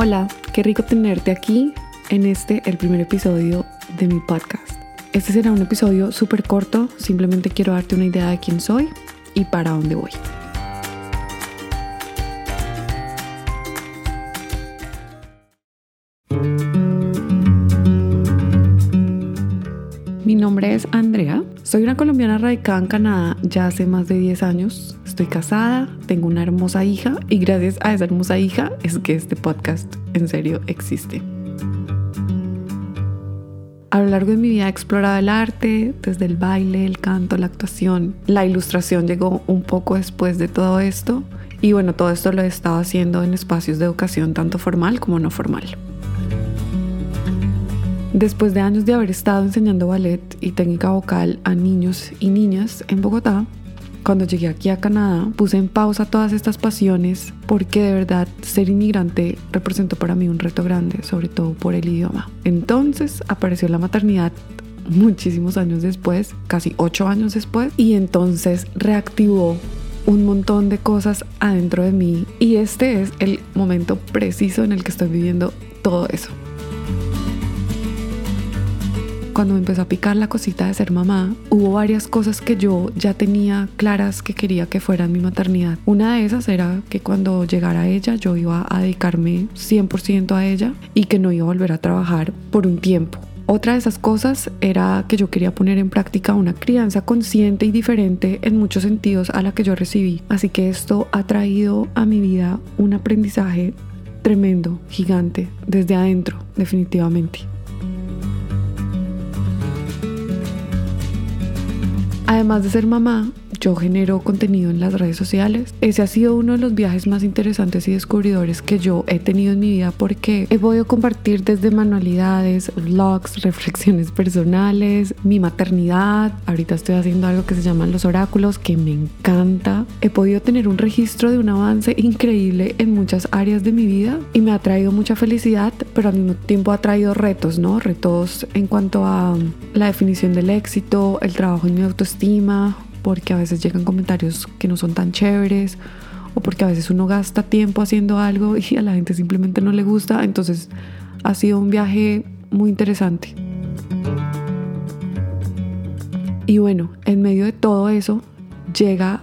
Hola, qué rico tenerte aquí en este, el primer episodio de mi podcast. Este será un episodio súper corto, simplemente quiero darte una idea de quién soy y para dónde voy. Mi nombre es Andrea, soy una colombiana radicada en Canadá ya hace más de 10 años estoy casada, tengo una hermosa hija y gracias a esa hermosa hija es que este podcast en serio existe. A lo largo de mi vida he explorado el arte, desde el baile, el canto, la actuación. La ilustración llegó un poco después de todo esto y bueno, todo esto lo he estado haciendo en espacios de educación tanto formal como no formal. Después de años de haber estado enseñando ballet y técnica vocal a niños y niñas en Bogotá, cuando llegué aquí a Canadá, puse en pausa todas estas pasiones porque de verdad ser inmigrante representó para mí un reto grande, sobre todo por el idioma. Entonces apareció la maternidad muchísimos años después, casi ocho años después, y entonces reactivó un montón de cosas adentro de mí y este es el momento preciso en el que estoy viviendo todo eso cuando me empezó a picar la cosita de ser mamá, hubo varias cosas que yo ya tenía claras que quería que fueran mi maternidad. Una de esas era que cuando llegara ella yo iba a dedicarme 100% a ella y que no iba a volver a trabajar por un tiempo. Otra de esas cosas era que yo quería poner en práctica una crianza consciente y diferente en muchos sentidos a la que yo recibí. Así que esto ha traído a mi vida un aprendizaje tremendo, gigante, desde adentro, definitivamente. Además de ser mamá, yo genero contenido en las redes sociales. Ese ha sido uno de los viajes más interesantes y descubridores que yo he tenido en mi vida porque he podido compartir desde manualidades, vlogs, reflexiones personales, mi maternidad. Ahorita estoy haciendo algo que se llaman los oráculos, que me encanta. He podido tener un registro de un avance increíble en muchas áreas de mi vida y me ha traído mucha felicidad, pero al mismo tiempo ha traído retos, ¿no? Retos en cuanto a la definición del éxito, el trabajo en mi autoestima, porque a veces llegan comentarios que no son tan chéveres o porque a veces uno gasta tiempo haciendo algo y a la gente simplemente no le gusta. Entonces ha sido un viaje muy interesante. Y bueno, en medio de todo eso llega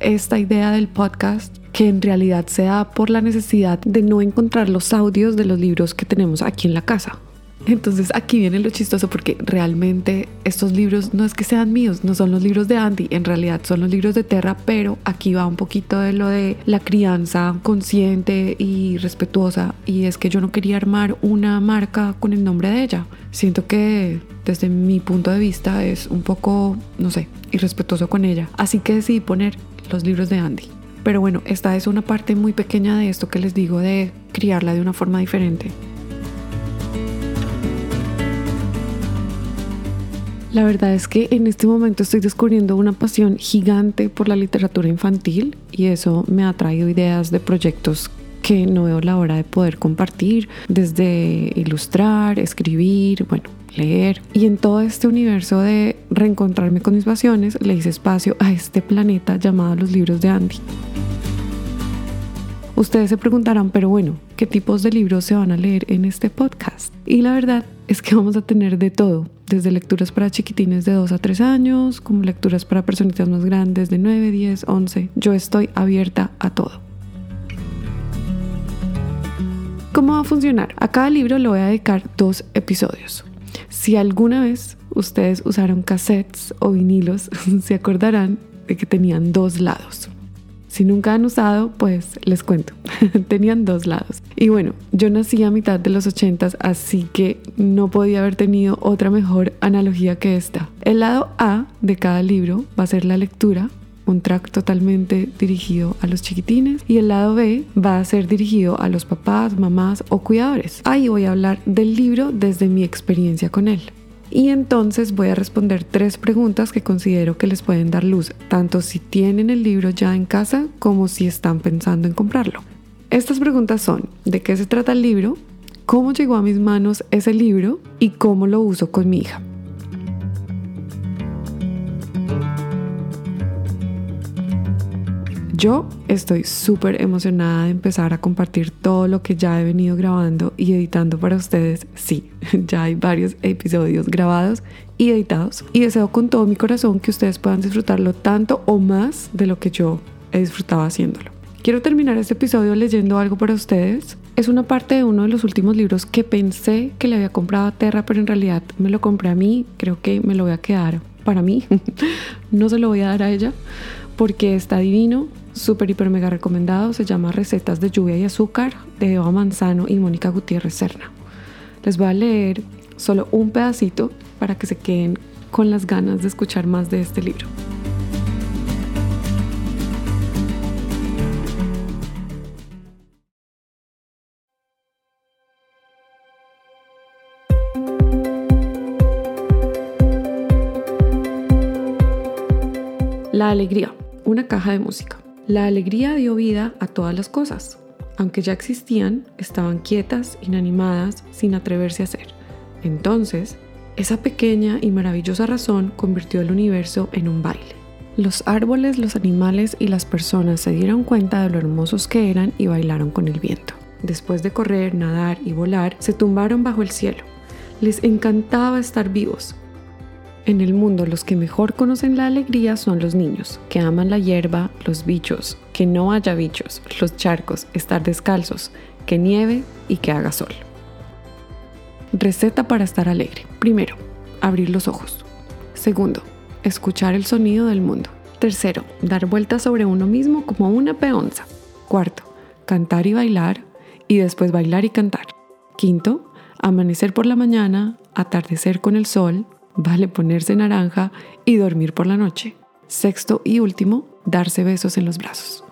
esta idea del podcast que en realidad se da por la necesidad de no encontrar los audios de los libros que tenemos aquí en la casa. Entonces aquí viene lo chistoso porque realmente estos libros no es que sean míos, no son los libros de Andy, en realidad son los libros de Terra, pero aquí va un poquito de lo de la crianza consciente y respetuosa y es que yo no quería armar una marca con el nombre de ella. Siento que desde mi punto de vista es un poco, no sé, irrespetuoso con ella. Así que decidí poner los libros de Andy. Pero bueno, esta es una parte muy pequeña de esto que les digo de criarla de una forma diferente. La verdad es que en este momento estoy descubriendo una pasión gigante por la literatura infantil y eso me ha traído ideas de proyectos que no veo la hora de poder compartir, desde ilustrar, escribir, bueno, leer. Y en todo este universo de reencontrarme con mis pasiones, le hice espacio a este planeta llamado los libros de Andy. Ustedes se preguntarán, pero bueno, ¿qué tipos de libros se van a leer en este podcast? Y la verdad es que vamos a tener de todo desde lecturas para chiquitines de 2 a 3 años, como lecturas para personitas más grandes de 9, 10, 11. Yo estoy abierta a todo. ¿Cómo va a funcionar? A cada libro le voy a dedicar dos episodios. Si alguna vez ustedes usaron cassettes o vinilos, se acordarán de que tenían dos lados. Si nunca han usado, pues les cuento. Tenían dos lados. Y bueno, yo nací a mitad de los ochentas, así que no podía haber tenido otra mejor analogía que esta. El lado A de cada libro va a ser la lectura, un track totalmente dirigido a los chiquitines y el lado B va a ser dirigido a los papás, mamás o cuidadores. Ahí voy a hablar del libro desde mi experiencia con él y entonces voy a responder tres preguntas que considero que les pueden dar luz, tanto si tienen el libro ya en casa como si están pensando en comprarlo. Estas preguntas son, ¿de qué se trata el libro? ¿Cómo llegó a mis manos ese libro? ¿Y cómo lo uso con mi hija? Yo estoy súper emocionada de empezar a compartir todo lo que ya he venido grabando y editando para ustedes. Sí, ya hay varios episodios grabados y editados y deseo con todo mi corazón que ustedes puedan disfrutarlo tanto o más de lo que yo he disfrutado haciéndolo. Quiero terminar este episodio leyendo algo para ustedes. Es una parte de uno de los últimos libros que pensé que le había comprado a Terra, pero en realidad me lo compré a mí. Creo que me lo voy a quedar para mí. no se lo voy a dar a ella porque está divino, súper, hiper, mega recomendado. Se llama Recetas de lluvia y azúcar de Eva Manzano y Mónica Gutiérrez Serna. Les voy a leer solo un pedacito para que se queden con las ganas de escuchar más de este libro. La alegría, una caja de música. La alegría dio vida a todas las cosas. Aunque ya existían, estaban quietas, inanimadas, sin atreverse a ser. Entonces, esa pequeña y maravillosa razón convirtió el universo en un baile. Los árboles, los animales y las personas se dieron cuenta de lo hermosos que eran y bailaron con el viento. Después de correr, nadar y volar, se tumbaron bajo el cielo. Les encantaba estar vivos, en el mundo los que mejor conocen la alegría son los niños, que aman la hierba, los bichos, que no haya bichos, los charcos, estar descalzos, que nieve y que haga sol. Receta para estar alegre. Primero, abrir los ojos. Segundo, escuchar el sonido del mundo. Tercero, dar vueltas sobre uno mismo como una peonza. Cuarto, cantar y bailar y después bailar y cantar. Quinto, amanecer por la mañana, atardecer con el sol, vale ponerse naranja y dormir por la noche. Sexto y último, darse besos en los brazos.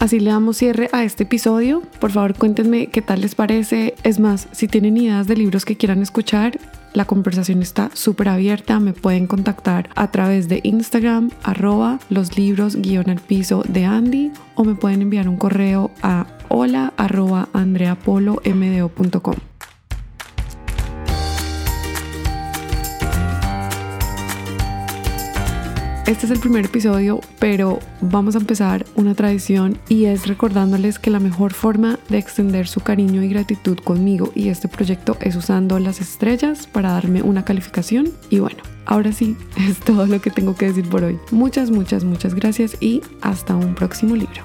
Así le damos cierre a este episodio. Por favor, cuéntenme qué tal les parece. Es más, si tienen ideas de libros que quieran escuchar, la conversación está súper abierta. Me pueden contactar a través de Instagram, arroba los libros guion al piso de Andy, o me pueden enviar un correo a hola arroba. Este es el primer episodio, pero vamos a empezar una tradición y es recordándoles que la mejor forma de extender su cariño y gratitud conmigo y este proyecto es usando las estrellas para darme una calificación. Y bueno, ahora sí, es todo lo que tengo que decir por hoy. Muchas, muchas, muchas gracias y hasta un próximo libro.